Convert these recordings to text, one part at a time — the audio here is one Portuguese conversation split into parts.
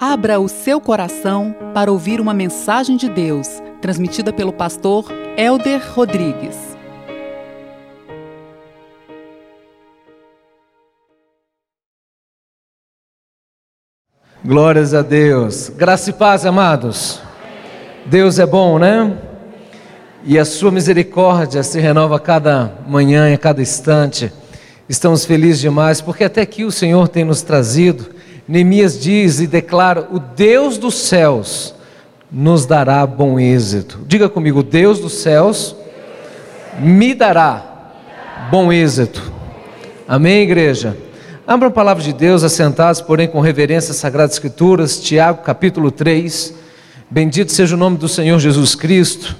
Abra o seu coração para ouvir uma mensagem de Deus, transmitida pelo pastor Elder Rodrigues. Glórias a Deus. Graça e paz, amados. Deus é bom, né? E a sua misericórdia se renova a cada manhã e a cada instante. Estamos felizes demais porque até aqui o Senhor tem nos trazido Neemias diz e declara: O Deus dos céus nos dará bom êxito. Diga comigo: Deus dos céus me dará bom êxito. Amém, igreja? Abra a palavra de Deus, assentados, porém com reverência às Sagradas Escrituras, Tiago capítulo 3. Bendito seja o nome do Senhor Jesus Cristo.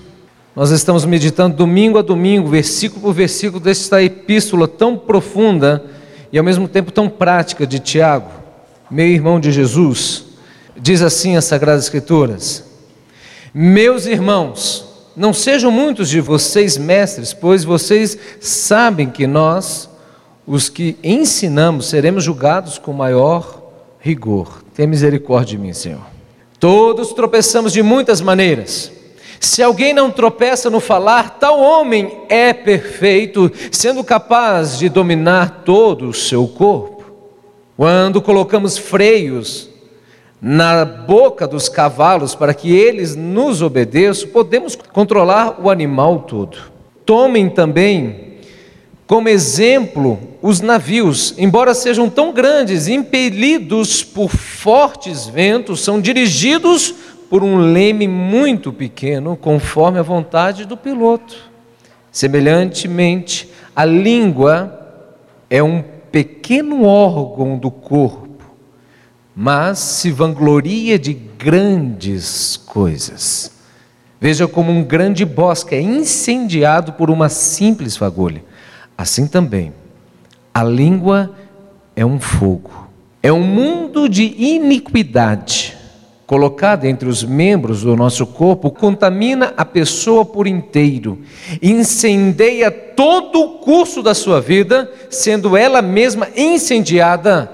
Nós estamos meditando domingo a domingo, versículo por versículo, desta epístola tão profunda e ao mesmo tempo tão prática de Tiago meu irmão de Jesus, diz assim as Sagradas Escrituras: Meus irmãos, não sejam muitos de vocês mestres, pois vocês sabem que nós, os que ensinamos, seremos julgados com maior rigor. Tenha misericórdia de mim, Senhor. Todos tropeçamos de muitas maneiras. Se alguém não tropeça no falar, tal homem é perfeito, sendo capaz de dominar todo o seu corpo. Quando colocamos freios na boca dos cavalos para que eles nos obedeçam, podemos controlar o animal todo. Tomem também como exemplo os navios, embora sejam tão grandes, impelidos por fortes ventos, são dirigidos por um leme muito pequeno, conforme a vontade do piloto. Semelhantemente, a língua é um pequeno órgão do corpo, mas se vangloria de grandes coisas. Veja como um grande bosque é incendiado por uma simples fagulha. Assim também, a língua é um fogo, é um mundo de iniquidade colocada entre os membros do nosso corpo, contamina a pessoa por inteiro, incendeia todo o curso da sua vida, sendo ela mesma incendiada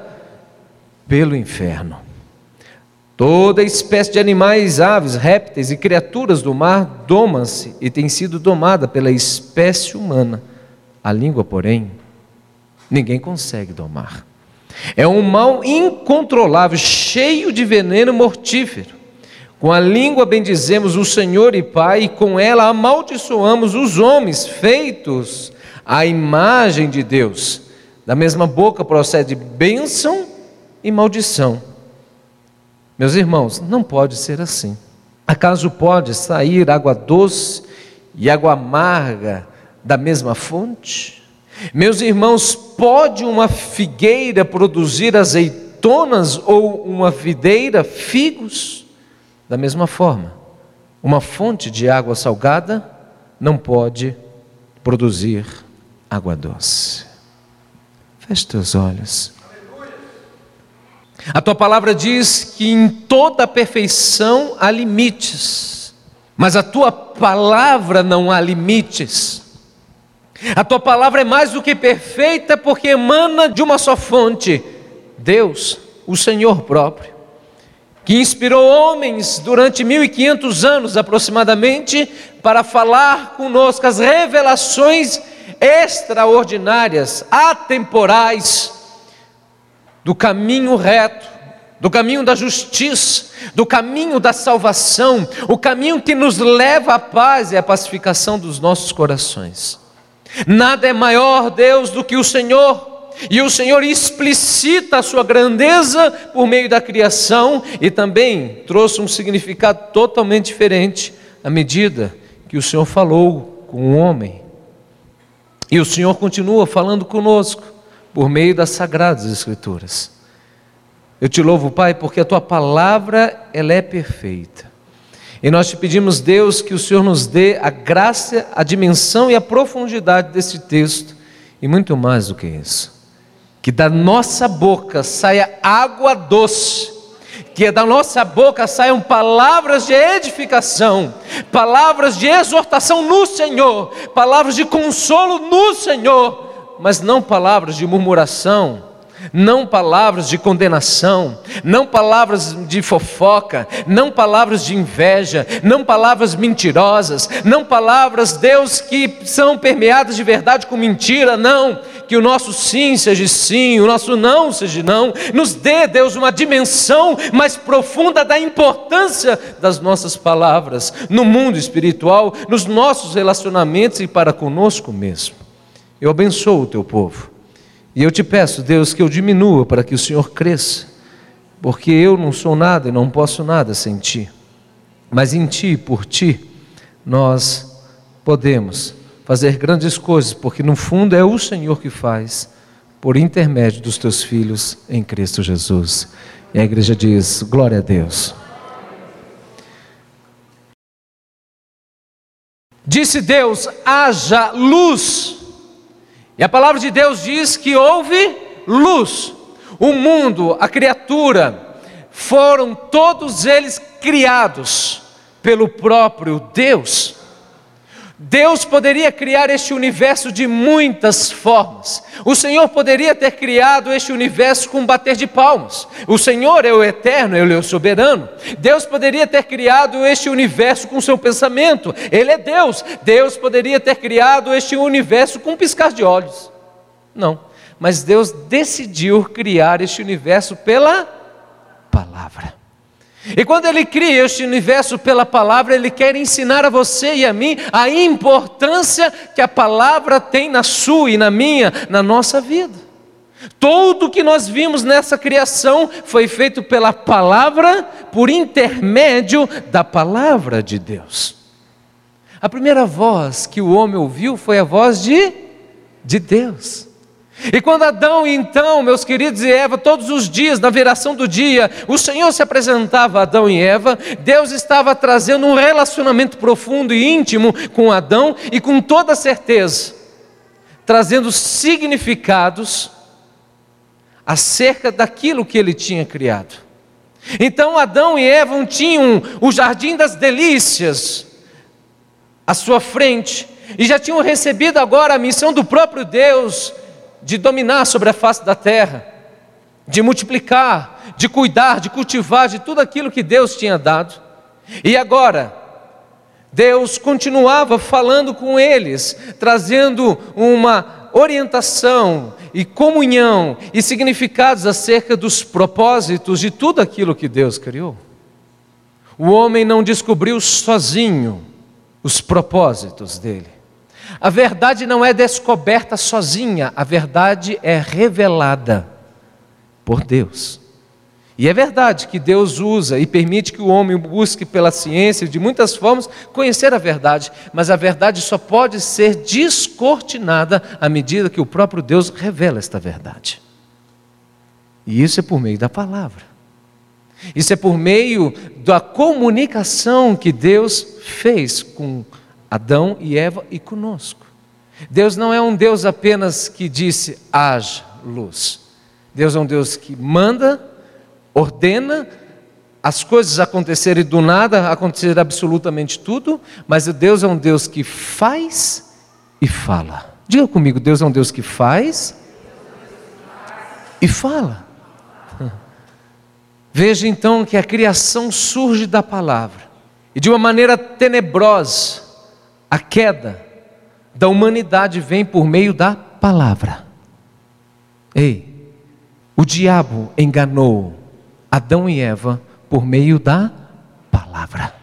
pelo inferno. Toda espécie de animais, aves, répteis e criaturas do mar doma-se e tem sido domada pela espécie humana. A língua, porém, ninguém consegue domar. É um mal incontrolável, cheio de veneno mortífero. Com a língua bendizemos o Senhor e Pai, e com ela amaldiçoamos os homens feitos à imagem de Deus. Da mesma boca procede bênção e maldição. Meus irmãos, não pode ser assim. Acaso pode sair água doce e água amarga da mesma fonte? Meus irmãos, pode uma figueira produzir azeitonas ou uma videira figos? Da mesma forma, uma fonte de água salgada não pode produzir água doce. Feche teus olhos. A tua palavra diz que em toda perfeição há limites, mas a tua palavra não há limites. A tua palavra é mais do que perfeita porque emana de uma só fonte, Deus, o Senhor próprio, que inspirou homens durante 1500 anos aproximadamente para falar conosco as revelações extraordinárias, atemporais do caminho reto, do caminho da justiça, do caminho da salvação, o caminho que nos leva à paz e à pacificação dos nossos corações. Nada é maior, Deus, do que o Senhor. E o Senhor explicita a sua grandeza por meio da criação e também trouxe um significado totalmente diferente à medida que o Senhor falou com o homem. E o Senhor continua falando conosco por meio das sagradas escrituras. Eu te louvo, Pai, porque a tua palavra ela é perfeita. E nós te pedimos, Deus, que o Senhor nos dê a graça, a dimensão e a profundidade desse texto, e muito mais do que isso. Que da nossa boca saia água doce, que da nossa boca saiam palavras de edificação, palavras de exortação no Senhor, palavras de consolo no Senhor, mas não palavras de murmuração, não palavras de condenação, não palavras de fofoca, não palavras de inveja, não palavras mentirosas, não palavras, Deus, que são permeadas de verdade com mentira, não. Que o nosso sim seja sim, o nosso não seja não. Nos dê, Deus, uma dimensão mais profunda da importância das nossas palavras no mundo espiritual, nos nossos relacionamentos e para conosco mesmo. Eu abençoo o teu povo. E eu te peço, Deus, que eu diminua para que o Senhor cresça, porque eu não sou nada e não posso nada sem Ti. Mas em Ti, por Ti, nós podemos fazer grandes coisas, porque no fundo é o Senhor que faz, por intermédio dos Teus filhos em Cristo Jesus. E a igreja diz: glória a Deus. Disse Deus: haja luz. E a palavra de Deus diz que houve luz. O mundo, a criatura, foram todos eles criados pelo próprio Deus. Deus poderia criar este universo de muitas formas. O Senhor poderia ter criado este universo com um bater de palmas. O Senhor é o eterno, Ele é o soberano. Deus poderia ter criado este universo com seu pensamento. Ele é Deus. Deus poderia ter criado este universo com um piscar de olhos. Não. Mas Deus decidiu criar este universo pela palavra. E quando Ele cria este universo pela palavra, Ele quer ensinar a você e a mim a importância que a palavra tem na sua e na minha, na nossa vida. Tudo que nós vimos nessa criação foi feito pela palavra, por intermédio da palavra de Deus. A primeira voz que o homem ouviu foi a voz de, de Deus. E quando Adão, então, meus queridos e Eva, todos os dias, na viração do dia, o Senhor se apresentava a Adão e Eva, Deus estava trazendo um relacionamento profundo e íntimo com Adão e com toda certeza, trazendo significados acerca daquilo que ele tinha criado. Então Adão e Eva tinham o jardim das delícias à sua frente, e já tinham recebido agora a missão do próprio Deus de dominar sobre a face da terra, de multiplicar, de cuidar, de cultivar de tudo aquilo que Deus tinha dado. E agora, Deus continuava falando com eles, trazendo uma orientação e comunhão e significados acerca dos propósitos de tudo aquilo que Deus criou. O homem não descobriu sozinho os propósitos dele. A verdade não é descoberta sozinha, a verdade é revelada por Deus. E é verdade que Deus usa e permite que o homem busque pela ciência, de muitas formas, conhecer a verdade, mas a verdade só pode ser descortinada à medida que o próprio Deus revela esta verdade. E isso é por meio da palavra. Isso é por meio da comunicação que Deus fez com Adão e Eva e conosco. Deus não é um Deus apenas que disse haja luz. Deus é um Deus que manda, ordena as coisas acontecerem do nada, acontecer absolutamente tudo, mas Deus é um Deus que faz e fala. Diga comigo, Deus é um Deus que faz e fala. Veja então que a criação surge da palavra e de uma maneira tenebrosa a queda da humanidade vem por meio da palavra. Ei, o diabo enganou Adão e Eva por meio da palavra.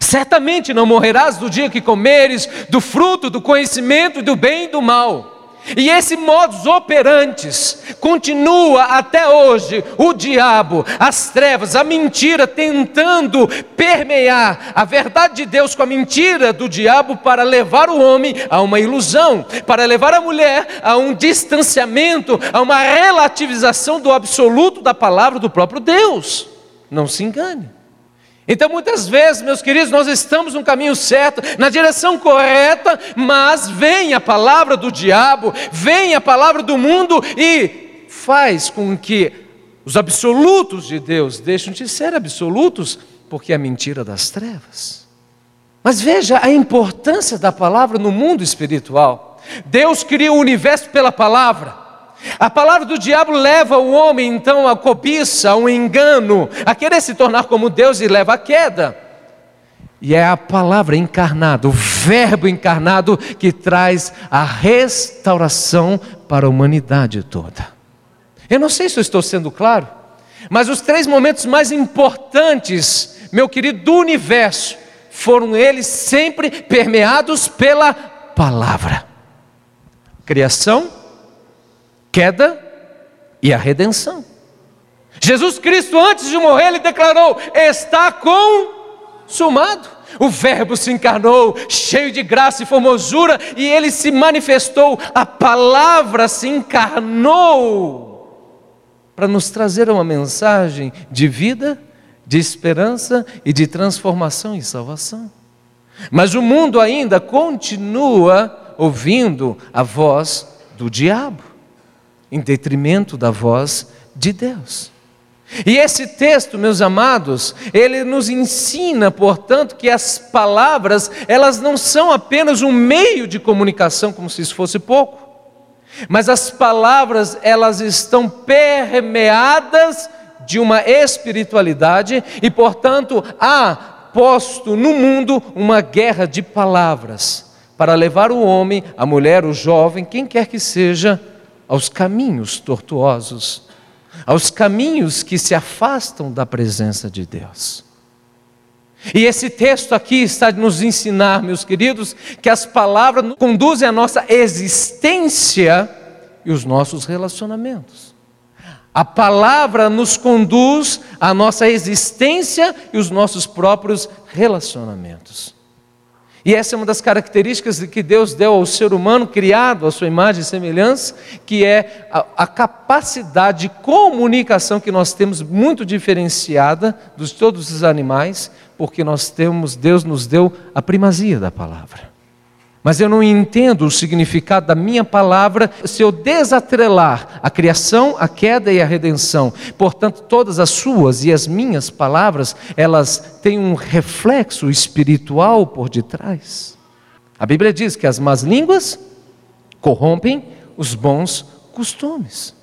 Certamente não morrerás do dia que comeres do fruto do conhecimento do bem e do mal. E esse modus operantes continua até hoje. O diabo, as trevas, a mentira tentando permear a verdade de Deus com a mentira do diabo para levar o homem a uma ilusão, para levar a mulher a um distanciamento, a uma relativização do absoluto da palavra do próprio Deus. Não se engane. Então, muitas vezes, meus queridos, nós estamos no caminho certo, na direção correta, mas vem a palavra do diabo, vem a palavra do mundo e faz com que os absolutos de Deus deixem de ser absolutos, porque é a mentira das trevas. Mas veja a importância da palavra no mundo espiritual. Deus cria o universo pela palavra. A palavra do diabo leva o homem então à cobiça, ao engano, a querer se tornar como Deus e leva à queda. E é a palavra encarnada, o Verbo encarnado, que traz a restauração para a humanidade toda. Eu não sei se eu estou sendo claro, mas os três momentos mais importantes, meu querido, do universo, foram eles sempre permeados pela palavra: criação, queda e a redenção. Jesus Cristo, antes de morrer, ele declarou: Está consumado. O Verbo se encarnou, cheio de graça e formosura, e ele se manifestou, a palavra se encarnou para nos trazer uma mensagem de vida, de esperança e de transformação e salvação. Mas o mundo ainda continua ouvindo a voz do diabo, em detrimento da voz de Deus. E esse texto, meus amados, ele nos ensina, portanto, que as palavras, elas não são apenas um meio de comunicação, como se isso fosse pouco, mas as palavras, elas estão permeadas de uma espiritualidade e, portanto, há posto no mundo uma guerra de palavras para levar o homem, a mulher, o jovem, quem quer que seja, aos caminhos tortuosos aos caminhos que se afastam da presença de Deus. E esse texto aqui está nos ensinar, meus queridos, que as palavras conduzem a nossa existência e os nossos relacionamentos. A palavra nos conduz à nossa existência e os nossos próprios relacionamentos. E essa é uma das características que Deus deu ao ser humano, criado à sua imagem e semelhança, que é a, a capacidade de comunicação que nós temos muito diferenciada dos todos os animais, porque nós temos, Deus nos deu a primazia da palavra. Mas eu não entendo o significado da minha palavra se eu desatrelar a criação, a queda e a redenção. Portanto, todas as suas e as minhas palavras, elas têm um reflexo espiritual por detrás. A Bíblia diz que as más línguas corrompem os bons costumes.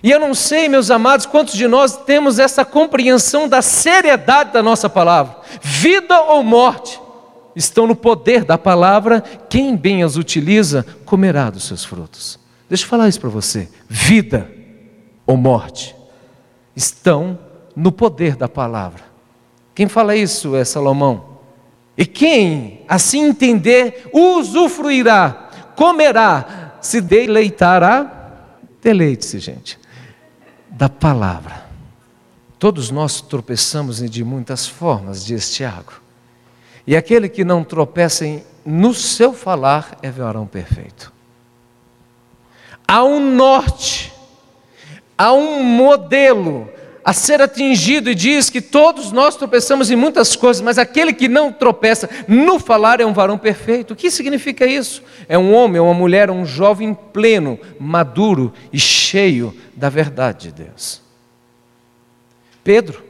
E eu não sei, meus amados, quantos de nós temos essa compreensão da seriedade da nossa palavra, vida ou morte estão no poder da palavra, quem bem as utiliza comerá dos seus frutos. Deixa eu falar isso para você: vida ou morte estão no poder da palavra. Quem fala isso é Salomão. E quem assim entender, usufruirá, comerá, se deleitará. Deleite-se, gente, da palavra. Todos nós tropeçamos de muitas formas, diz Tiago. E aquele que não tropeça no seu falar é varão perfeito. Há um norte, há um modelo a ser atingido, e diz que todos nós tropeçamos em muitas coisas, mas aquele que não tropeça no falar é um varão perfeito. O que significa isso? É um homem, é uma mulher, um jovem pleno, maduro e cheio da verdade de Deus. Pedro,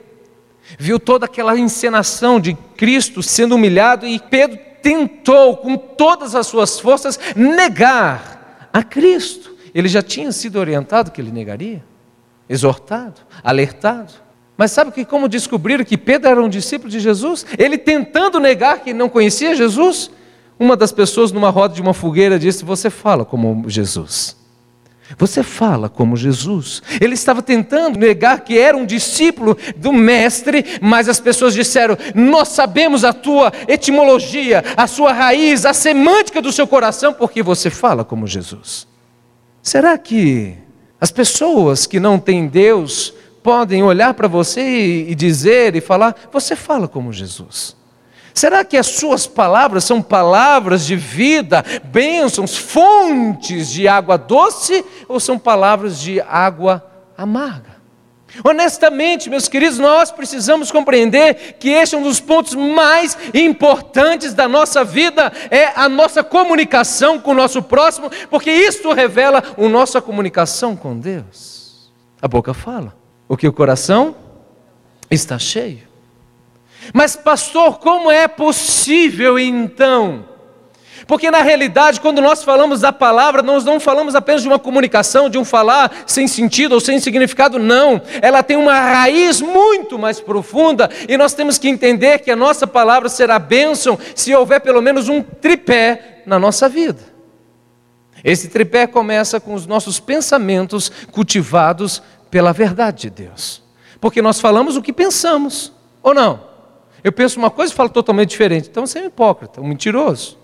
viu toda aquela encenação de Cristo sendo humilhado e Pedro tentou, com todas as suas forças, negar a Cristo. Ele já tinha sido orientado que ele negaria, exortado, alertado. Mas sabe que como descobriram que Pedro era um discípulo de Jesus? Ele tentando negar que não conhecia Jesus, uma das pessoas numa roda de uma fogueira disse: "Você fala como Jesus". Você fala como Jesus. Ele estava tentando negar que era um discípulo do Mestre, mas as pessoas disseram: Nós sabemos a tua etimologia, a sua raiz, a semântica do seu coração, porque você fala como Jesus. Será que as pessoas que não têm Deus podem olhar para você e dizer e falar: Você fala como Jesus? Será que as suas palavras são palavras de vida, bênçãos, fontes de água doce ou são palavras de água amarga? Honestamente, meus queridos, nós precisamos compreender que este é um dos pontos mais importantes da nossa vida, é a nossa comunicação com o nosso próximo, porque isto revela a nossa comunicação com Deus. A boca fala, o que o coração está cheio. Mas, pastor, como é possível então? Porque na realidade, quando nós falamos da palavra, nós não falamos apenas de uma comunicação, de um falar sem sentido ou sem significado, não. Ela tem uma raiz muito mais profunda e nós temos que entender que a nossa palavra será bênção se houver pelo menos um tripé na nossa vida. Esse tripé começa com os nossos pensamentos cultivados pela verdade de Deus. Porque nós falamos o que pensamos, ou não? Eu penso uma coisa e falo totalmente diferente. Então você é um hipócrita, um mentiroso.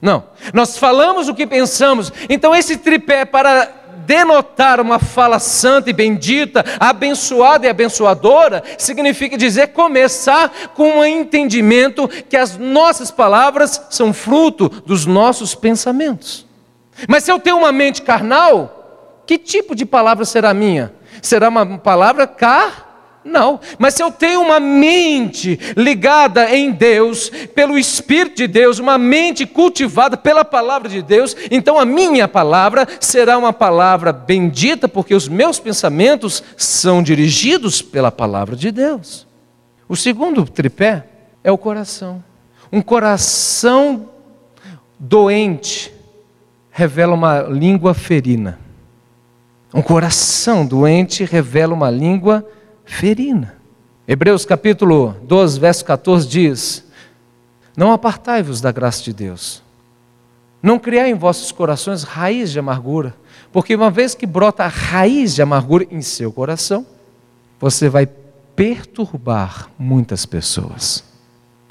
Não. Nós falamos o que pensamos. Então esse tripé para denotar uma fala santa e bendita, abençoada e abençoadora, significa dizer começar com um entendimento que as nossas palavras são fruto dos nossos pensamentos. Mas se eu tenho uma mente carnal, que tipo de palavra será minha? Será uma palavra car não, mas se eu tenho uma mente ligada em Deus, pelo Espírito de Deus, uma mente cultivada pela palavra de Deus, então a minha palavra será uma palavra bendita, porque os meus pensamentos são dirigidos pela palavra de Deus. O segundo tripé é o coração. Um coração doente revela uma língua ferina. Um coração doente revela uma língua ferina ferina. Hebreus capítulo 12, verso 14 diz: Não apartai-vos da graça de Deus. Não criai em vossos corações raiz de amargura, porque uma vez que brota a raiz de amargura em seu coração, você vai perturbar muitas pessoas.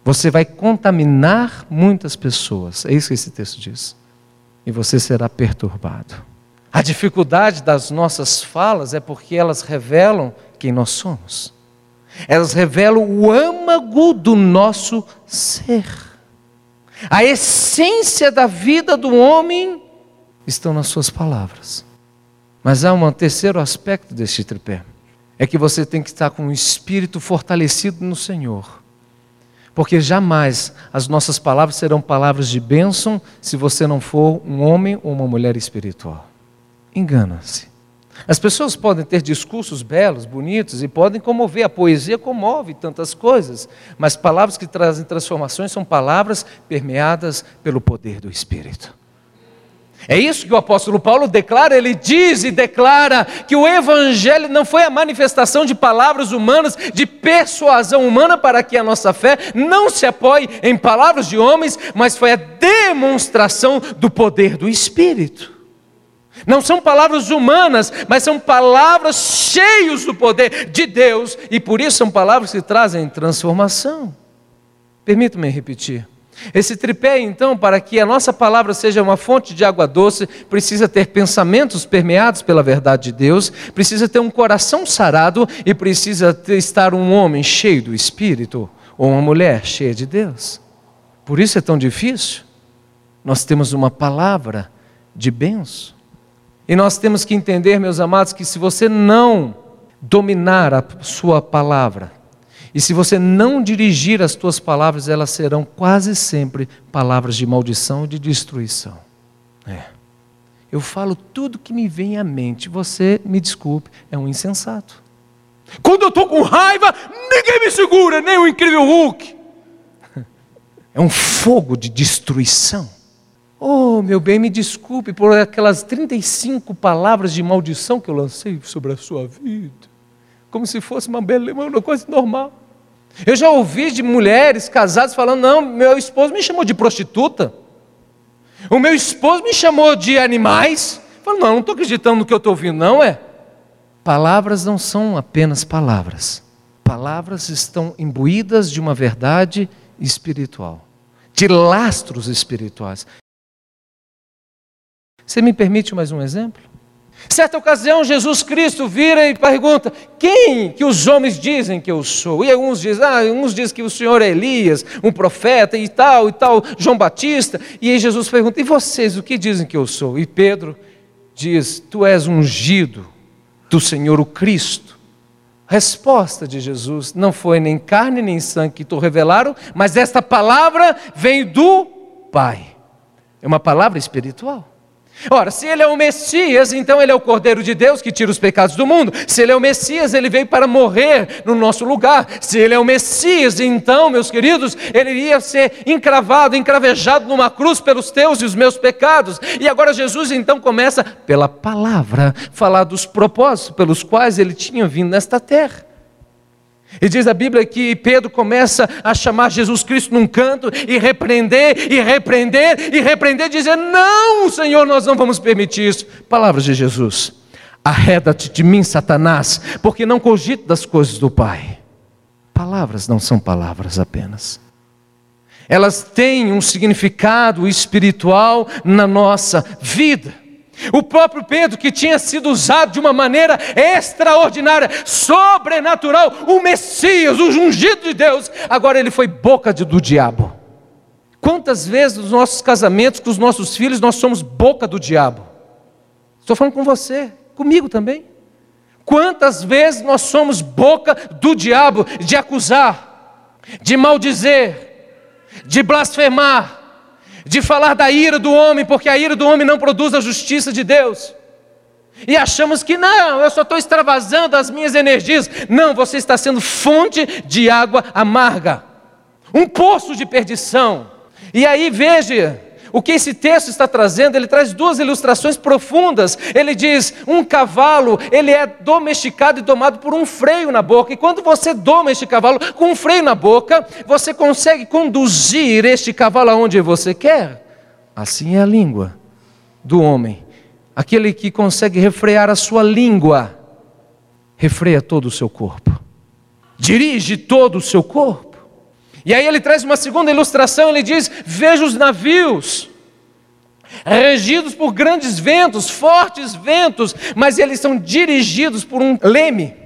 Você vai contaminar muitas pessoas. É isso que esse texto diz. E você será perturbado. A dificuldade das nossas falas é porque elas revelam quem nós somos. Elas revelam o âmago do nosso ser. A essência da vida do homem estão nas suas palavras. Mas há um terceiro aspecto deste tripé. É que você tem que estar com o espírito fortalecido no Senhor. Porque jamais as nossas palavras serão palavras de bênção se você não for um homem ou uma mulher espiritual. Engana-se. As pessoas podem ter discursos belos, bonitos e podem comover, a poesia comove tantas coisas, mas palavras que trazem transformações são palavras permeadas pelo poder do Espírito. É isso que o apóstolo Paulo declara, ele diz e declara que o evangelho não foi a manifestação de palavras humanas, de persuasão humana para que a nossa fé não se apoie em palavras de homens, mas foi a demonstração do poder do Espírito. Não são palavras humanas, mas são palavras cheias do poder de Deus, e por isso são palavras que trazem transformação. Permita-me repetir. Esse tripé, então, para que a nossa palavra seja uma fonte de água doce, precisa ter pensamentos permeados pela verdade de Deus, precisa ter um coração sarado e precisa ter, estar um homem cheio do Espírito ou uma mulher cheia de Deus. Por isso é tão difícil. Nós temos uma palavra de benção. E nós temos que entender, meus amados, que se você não dominar a sua palavra, e se você não dirigir as tuas palavras, elas serão quase sempre palavras de maldição e de destruição. É. Eu falo tudo que me vem à mente. Você, me desculpe, é um insensato. Quando eu estou com raiva, ninguém me segura, nem o incrível Hulk. É um fogo de destruição. Oh, meu bem, me desculpe por aquelas 35 palavras de maldição que eu lancei sobre a sua vida. Como se fosse uma beleza, uma coisa normal. Eu já ouvi de mulheres casadas falando: não, meu esposo me chamou de prostituta. O meu esposo me chamou de animais. Eu falo, não, não estou acreditando no que eu estou ouvindo, não é? Palavras não são apenas palavras. Palavras estão imbuídas de uma verdade espiritual, de lastros espirituais. Você me permite mais um exemplo? Certa ocasião, Jesus Cristo vira e pergunta: Quem que os homens dizem que eu sou? E alguns dizem: Ah, uns dizem que o Senhor é Elias, um profeta e tal, e tal, João Batista. E aí Jesus pergunta: E vocês, o que dizem que eu sou? E Pedro diz: Tu és ungido do Senhor, o Cristo. Resposta de Jesus não foi nem carne nem sangue que tu revelaram, mas esta palavra vem do Pai. É uma palavra espiritual. Ora, se ele é o Messias, então ele é o Cordeiro de Deus que tira os pecados do mundo. Se ele é o Messias, ele veio para morrer no nosso lugar. Se ele é o Messias, então, meus queridos, ele iria ser encravado, encravejado numa cruz pelos teus e os meus pecados. E agora Jesus então começa pela palavra falar dos propósitos pelos quais ele tinha vindo nesta terra. E diz a Bíblia que Pedro começa a chamar Jesus Cristo num canto e repreender, e repreender, e repreender, dizer: Não, Senhor, nós não vamos permitir isso. Palavras de Jesus: Arreda-te de mim, Satanás, porque não cogito das coisas do Pai. Palavras não são palavras apenas. Elas têm um significado espiritual na nossa vida. O próprio Pedro, que tinha sido usado de uma maneira extraordinária, sobrenatural, o Messias, o ungido de Deus, agora ele foi boca de, do diabo. Quantas vezes nos nossos casamentos, com os nossos filhos, nós somos boca do diabo? Estou falando com você, comigo também. Quantas vezes nós somos boca do diabo de acusar, de maldizer, de blasfemar, de falar da ira do homem, porque a ira do homem não produz a justiça de Deus. E achamos que não, eu só estou extravasando as minhas energias. Não, você está sendo fonte de água amarga, um poço de perdição. E aí veja, o que esse texto está trazendo, ele traz duas ilustrações profundas. Ele diz: um cavalo, ele é domesticado e domado por um freio na boca. E quando você doma este cavalo com um freio na boca, você consegue conduzir este cavalo aonde você quer. Assim é a língua do homem. Aquele que consegue refrear a sua língua, refreia todo o seu corpo, dirige todo o seu corpo. E aí ele traz uma segunda ilustração, ele diz: Veja os navios, regidos por grandes ventos, fortes ventos, mas eles são dirigidos por um leme.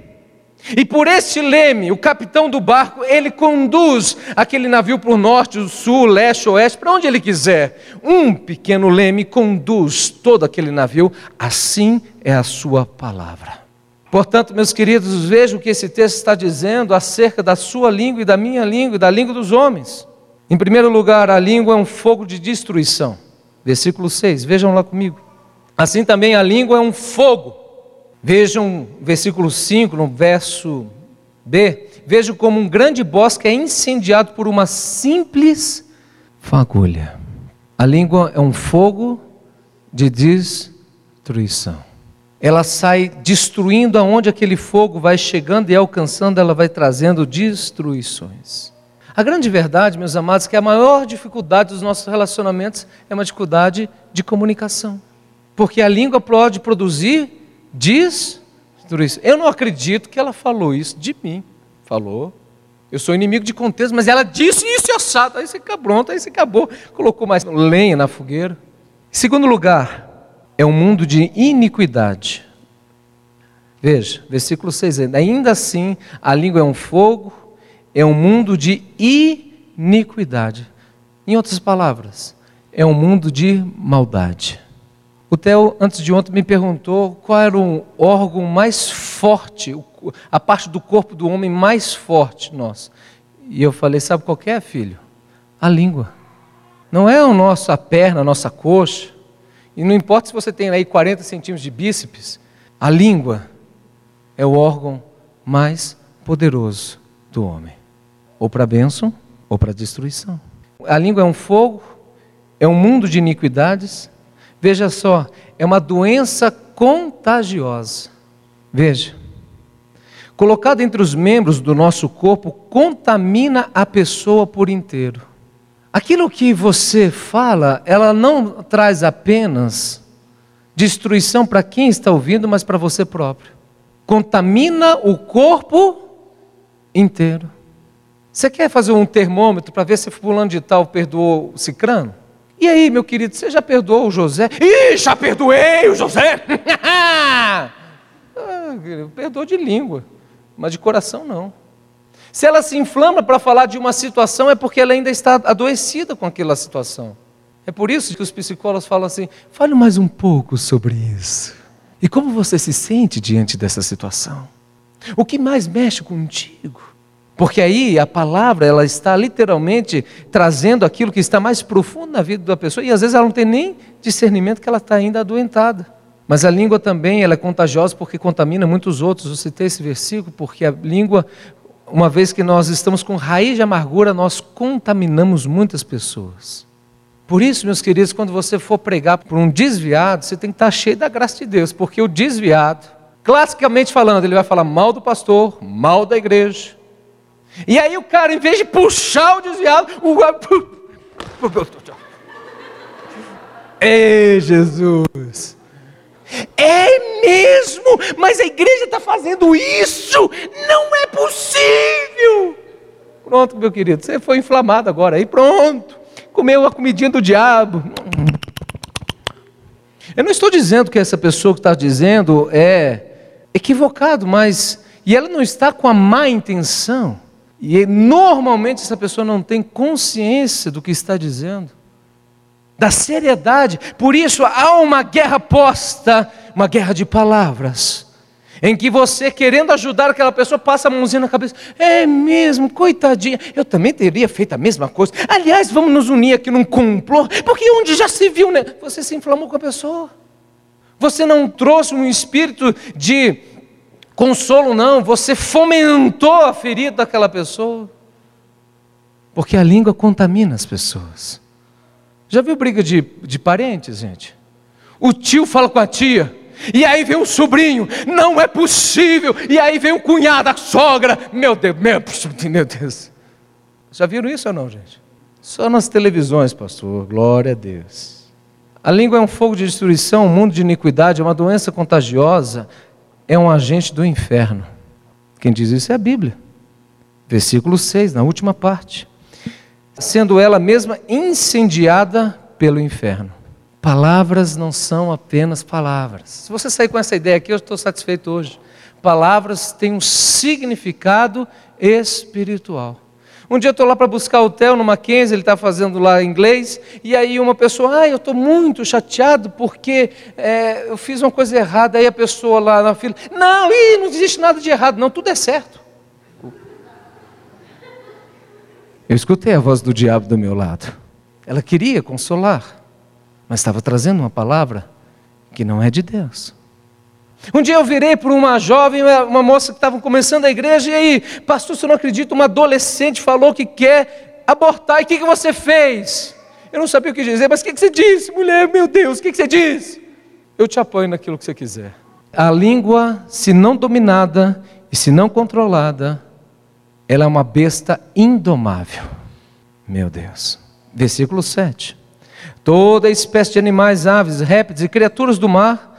E por este leme, o capitão do barco, ele conduz aquele navio para o norte, o sul, leste, oeste, para onde ele quiser. Um pequeno leme conduz todo aquele navio, assim é a sua palavra. Portanto, meus queridos, vejam o que esse texto está dizendo acerca da sua língua e da minha língua e da língua dos homens. Em primeiro lugar, a língua é um fogo de destruição. Versículo 6, vejam lá comigo. Assim também a língua é um fogo. Vejam versículo 5, no verso B. Vejam como um grande bosque é incendiado por uma simples fagulha. A língua é um fogo de destruição ela sai destruindo aonde aquele fogo vai chegando e alcançando, ela vai trazendo destruições. A grande verdade, meus amados, é que a maior dificuldade dos nossos relacionamentos é uma dificuldade de comunicação. Porque a língua pode produzir destruição. Eu não acredito que ela falou isso de mim. Falou. Eu sou inimigo de contexto, mas ela disse isso e assado. Aí você pronto, aí você acabou. Colocou mais lenha na fogueira. Em segundo lugar, é um mundo de iniquidade. Veja, versículo 6: ainda assim, a língua é um fogo, é um mundo de iniquidade. Em outras palavras, é um mundo de maldade. O Theo, antes de ontem, me perguntou qual era o órgão mais forte, a parte do corpo do homem mais forte nosso. E eu falei: sabe qual é, filho? A língua. Não é o nosso, a perna, a nossa coxa e não importa se você tem aí 40 centímetros de bíceps, a língua é o órgão mais poderoso do homem. Ou para bênção, ou para destruição. A língua é um fogo, é um mundo de iniquidades. Veja só, é uma doença contagiosa. Veja, colocada entre os membros do nosso corpo, contamina a pessoa por inteiro. Aquilo que você fala, ela não traz apenas destruição para quem está ouvindo, mas para você próprio. Contamina o corpo inteiro. Você quer fazer um termômetro para ver se fulano de tal perdoou o cicrano? E aí, meu querido, você já perdoou o José? Ih, já perdoei o José! ah, perdoou de língua, mas de coração não. Se ela se inflama para falar de uma situação, é porque ela ainda está adoecida com aquela situação. É por isso que os psicólogos falam assim: fale mais um pouco sobre isso. E como você se sente diante dessa situação? O que mais mexe contigo? Porque aí a palavra, ela está literalmente trazendo aquilo que está mais profundo na vida da pessoa, e às vezes ela não tem nem discernimento que ela está ainda adoentada. Mas a língua também ela é contagiosa porque contamina muitos outros. Eu citei esse versículo porque a língua, uma vez que nós estamos com raiz de amargura, nós contaminamos muitas pessoas. Por isso, meus queridos, quando você for pregar para um desviado, você tem que estar cheio da graça de Deus, porque o desviado, classicamente falando, ele vai falar mal do pastor, mal da igreja. E aí o cara, em vez de puxar o desviado, o Ei, Jesus! É mesmo? Mas a igreja está fazendo isso? Não é possível! Pronto, meu querido, você foi inflamado agora, aí pronto comeu a comidinha do diabo. Eu não estou dizendo que essa pessoa que está dizendo é equivocado, mas e ela não está com a má intenção. E normalmente essa pessoa não tem consciência do que está dizendo, da seriedade. Por isso há uma guerra posta, uma guerra de palavras em que você, querendo ajudar aquela pessoa, passa a mãozinha na cabeça. É mesmo, coitadinha. Eu também teria feito a mesma coisa. Aliás, vamos nos unir aqui num complô, porque onde já se viu, né? Você se inflamou com a pessoa. Você não trouxe um espírito de consolo, não. Você fomentou a ferida daquela pessoa. Porque a língua contamina as pessoas. Já viu briga de, de parentes, gente? O tio fala com a tia. E aí vem o sobrinho, não é possível. E aí vem o cunhado, a sogra. Meu Deus, meu, meu Deus. Já viram isso ou não, gente? Só nas televisões, pastor. Glória a Deus. A língua é um fogo de destruição, um mundo de iniquidade, é uma doença contagiosa, é um agente do inferno. Quem diz isso é a Bíblia. Versículo 6, na última parte. Sendo ela mesma incendiada pelo inferno. Palavras não são apenas palavras. Se você sair com essa ideia aqui, eu estou satisfeito hoje. Palavras têm um significado espiritual. Um dia eu estou lá para buscar o Theo no Mackenzie, ele está fazendo lá inglês, e aí uma pessoa, ah, eu estou muito chateado porque é, eu fiz uma coisa errada. Aí a pessoa lá na fila, não, ih, não existe nada de errado, não, tudo é certo. Eu escutei a voz do diabo do meu lado. Ela queria consolar mas estava trazendo uma palavra que não é de Deus. Um dia eu virei para uma jovem, uma moça que estava começando a igreja, e aí, pastor, você não acredita? Uma adolescente falou que quer abortar, e o que, que você fez? Eu não sabia o que dizer, mas o que, que você disse, mulher? Meu Deus, o que, que você disse? Eu te apoio naquilo que você quiser. A língua, se não dominada e se não controlada, ela é uma besta indomável. Meu Deus. Versículo 7. Toda espécie de animais, aves, répteis e criaturas do mar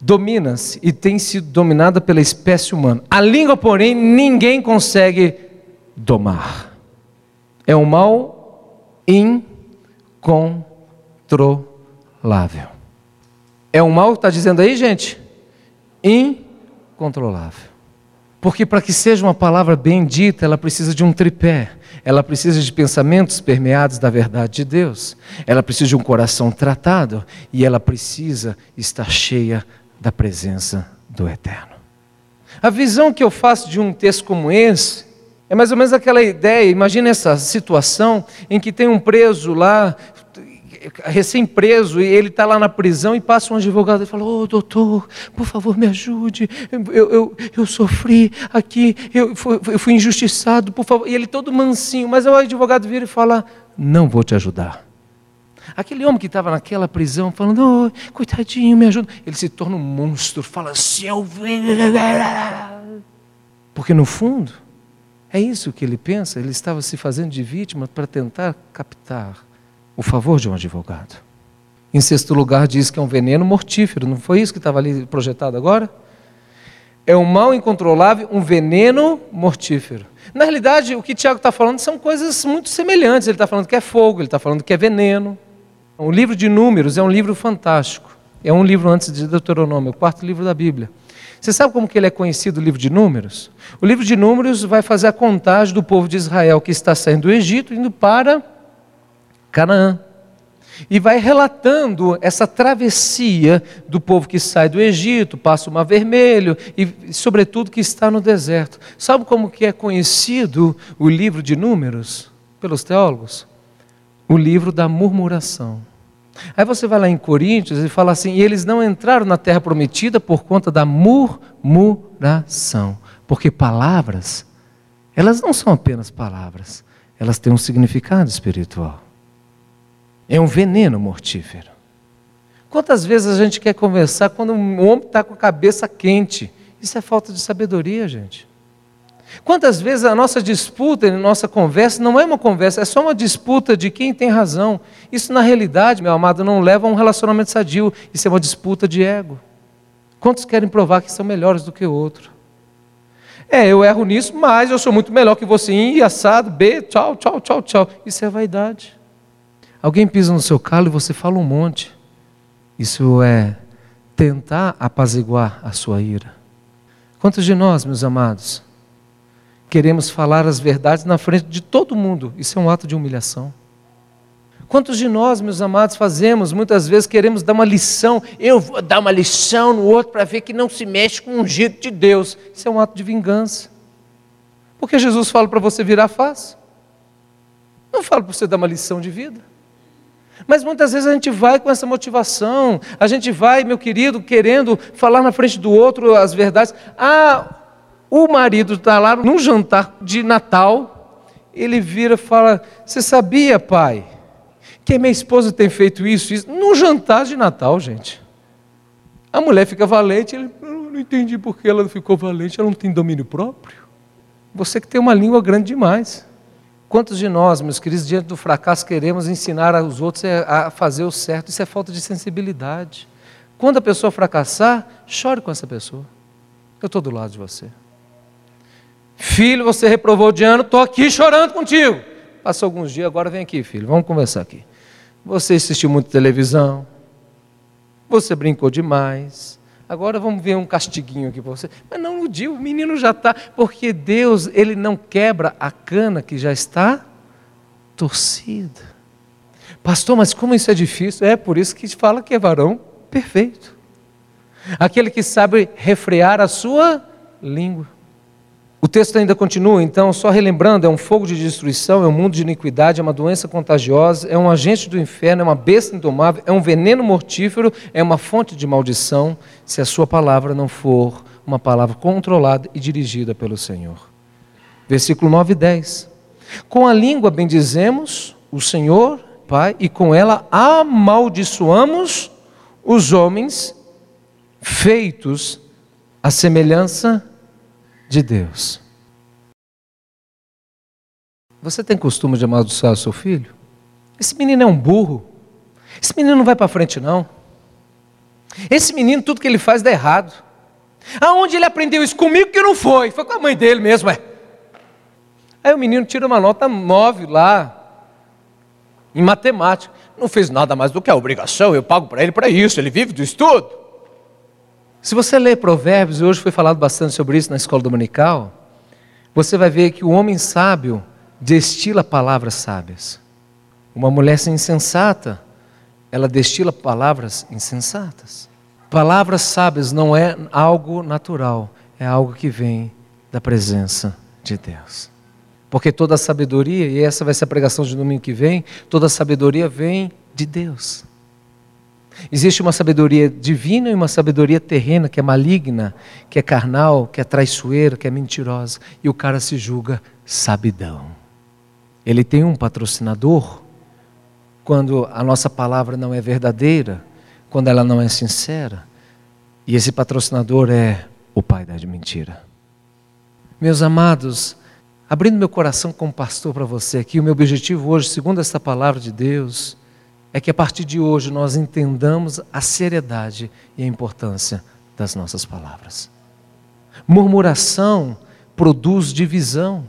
domina-se e tem sido dominada pela espécie humana. A língua, porém, ninguém consegue domar. É um mal incontrolável. É um mal, está dizendo aí, gente? Incontrolável. Porque para que seja uma palavra bendita, ela precisa de um tripé. Ela precisa de pensamentos permeados da verdade de Deus. Ela precisa de um coração tratado e ela precisa estar cheia da presença do Eterno. A visão que eu faço de um texto como esse é mais ou menos aquela ideia. Imagina essa situação em que tem um preso lá recém-preso e ele está lá na prisão e passa um advogado e fala: Ô oh, doutor, por favor me ajude, eu, eu, eu sofri aqui, eu fui, eu fui injustiçado, por favor. E ele todo mansinho, mas o advogado vira e fala: Não vou te ajudar. Aquele homem que estava naquela prisão falando, oh, coitadinho, me ajuda. Ele se torna um monstro, fala assim, porque no fundo, é isso que ele pensa, ele estava se fazendo de vítima para tentar captar o favor de um advogado. Em sexto lugar, diz que é um veneno mortífero, não foi isso que estava ali projetado agora? É um mal incontrolável, um veneno mortífero. Na realidade, o que Tiago está falando são coisas muito semelhantes. Ele está falando que é fogo, ele está falando que é veneno. O livro de Números é um livro fantástico. É um livro antes de Deuteronômio, o quarto livro da Bíblia. Você sabe como que ele é conhecido, o livro de Números? O livro de Números vai fazer a contagem do povo de Israel que está saindo do Egito, indo para Canaã. E vai relatando essa travessia do povo que sai do Egito, passa o Mar Vermelho e, sobretudo, que está no deserto. Sabe como que é conhecido o livro de Números pelos teólogos? O livro da murmuração. Aí você vai lá em Coríntios e fala assim: e eles não entraram na terra prometida por conta da murmuração. Porque palavras, elas não são apenas palavras, elas têm um significado espiritual. É um veneno mortífero. Quantas vezes a gente quer conversar quando um homem está com a cabeça quente? Isso é falta de sabedoria, gente. Quantas vezes a nossa disputa, a nossa conversa, não é uma conversa, é só uma disputa de quem tem razão. Isso, na realidade, meu amado, não leva a um relacionamento sadio. Isso é uma disputa de ego. Quantos querem provar que são melhores do que o outro? É, eu erro nisso, mas eu sou muito melhor que você em assado, B, tchau, tchau, tchau, tchau. Isso é vaidade. Alguém pisa no seu calo e você fala um monte. Isso é tentar apaziguar a sua ira. Quantos de nós, meus amados, queremos falar as verdades na frente de todo mundo? Isso é um ato de humilhação. Quantos de nós, meus amados, fazemos, muitas vezes queremos dar uma lição, eu vou dar uma lição no outro para ver que não se mexe com um jeito de Deus. Isso é um ato de vingança. Porque Jesus fala para você virar face. Não fala para você dar uma lição de vida. Mas muitas vezes a gente vai com essa motivação, a gente vai, meu querido, querendo falar na frente do outro as verdades. Ah, o marido está lá num jantar de Natal, ele vira e fala: Você sabia, pai, que minha esposa tem feito isso, isso? Num jantar de Natal, gente. A mulher fica valente, ele, não entendi por que ela ficou valente, ela não tem domínio próprio. Você que tem uma língua grande demais. Quantos de nós, meus queridos, diante do fracasso, queremos ensinar aos outros a fazer o certo? Isso é falta de sensibilidade. Quando a pessoa fracassar, chore com essa pessoa. Eu estou do lado de você. Filho, você reprovou de ano, estou aqui chorando contigo. Passou alguns dias, agora vem aqui, filho, vamos conversar aqui. Você assistiu muito televisão, você brincou demais, Agora vamos ver um castiguinho aqui para você. Mas não dia, o menino já está. Porque Deus, ele não quebra a cana que já está torcida. Pastor, mas como isso é difícil? É por isso que fala que é varão perfeito. Aquele que sabe refrear a sua língua. O texto ainda continua, então, só relembrando: é um fogo de destruição, é um mundo de iniquidade, é uma doença contagiosa, é um agente do inferno, é uma besta indomável, é um veneno mortífero, é uma fonte de maldição, se a sua palavra não for uma palavra controlada e dirigida pelo Senhor. Versículo 9 e 10. Com a língua bendizemos o Senhor, Pai, e com ela amaldiçoamos os homens feitos à semelhança de Deus. Você tem costume de amaldiçoar o seu filho? Esse menino é um burro. Esse menino não vai para frente, não. Esse menino, tudo que ele faz dá errado. Aonde ele aprendeu isso? Comigo que não foi. Foi com a mãe dele mesmo, é. Aí o menino tira uma nota 9 lá, em matemática. Não fez nada mais do que a obrigação, eu pago para ele para isso, ele vive do estudo. Se você ler Provérbios, e hoje foi falado bastante sobre isso na escola dominical, você vai ver que o homem sábio destila palavras sábias. Uma mulher insensata, ela destila palavras insensatas. Palavras sábias não é algo natural, é algo que vem da presença de Deus. Porque toda a sabedoria, e essa vai ser a pregação de domingo que vem, toda a sabedoria vem de Deus. Existe uma sabedoria divina e uma sabedoria terrena que é maligna, que é carnal, que é traiçoeira, que é mentirosa. E o cara se julga sabidão. Ele tem um patrocinador quando a nossa palavra não é verdadeira, quando ela não é sincera. E esse patrocinador é o pai da mentira. Meus amados, abrindo meu coração como pastor para você aqui, o meu objetivo hoje, segundo esta palavra de Deus, é que a partir de hoje nós entendamos a seriedade e a importância das nossas palavras. Murmuração produz divisão.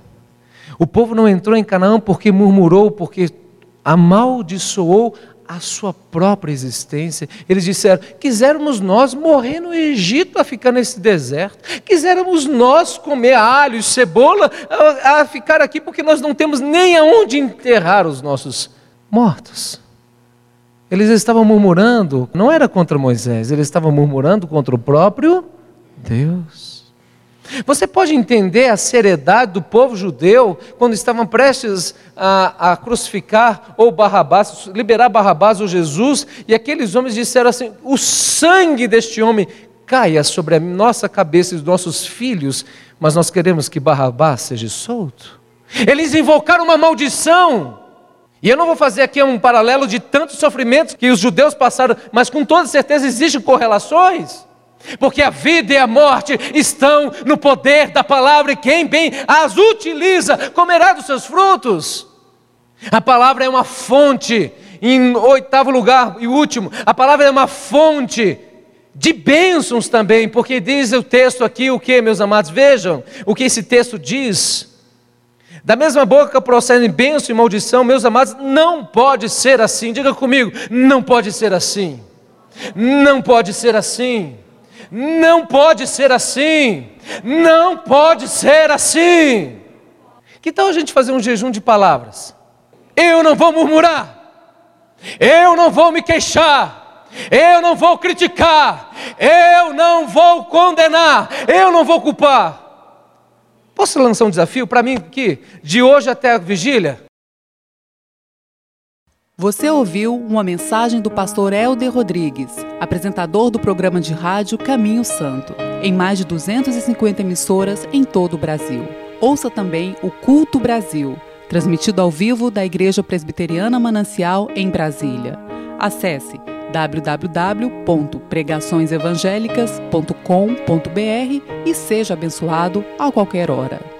O povo não entrou em Canaã porque murmurou, porque amaldiçoou a sua própria existência. Eles disseram: quiséramos nós morrer no Egito a ficar nesse deserto, quiséramos nós comer alho e cebola a, a ficar aqui porque nós não temos nem aonde enterrar os nossos mortos. Eles estavam murmurando, não era contra Moisés, eles estavam murmurando contra o próprio Deus. Você pode entender a seriedade do povo judeu quando estavam prestes a, a, crucificar ou Barrabás, liberar Barrabás ou Jesus, e aqueles homens disseram assim: o sangue deste homem caia sobre a nossa cabeça e os nossos filhos, mas nós queremos que Barrabás seja solto. Eles invocaram uma maldição. E eu não vou fazer aqui um paralelo de tantos sofrimentos que os judeus passaram, mas com toda certeza existem correlações. Porque a vida e a morte estão no poder da palavra, e quem bem as utiliza comerá dos seus frutos. A palavra é uma fonte, em oitavo lugar e último, a palavra é uma fonte de bênçãos também, porque diz o texto aqui o que, meus amados? Vejam o que esse texto diz. Da mesma boca procedem bênção e maldição, meus amados, não pode ser assim. Diga comigo, não pode ser assim. Não pode ser assim. Não pode ser assim. Não pode ser assim. Que tal a gente fazer um jejum de palavras? Eu não vou murmurar. Eu não vou me queixar. Eu não vou criticar. Eu não vou condenar. Eu não vou culpar. Posso lançar um desafio para mim aqui, de hoje até a vigília? Você ouviu uma mensagem do pastor Helder Rodrigues, apresentador do programa de rádio Caminho Santo, em mais de 250 emissoras em todo o Brasil. Ouça também o Culto Brasil, transmitido ao vivo da Igreja Presbiteriana Manancial em Brasília. Acesse www.pregaçõesevangélicas.com.br e seja abençoado a qualquer hora.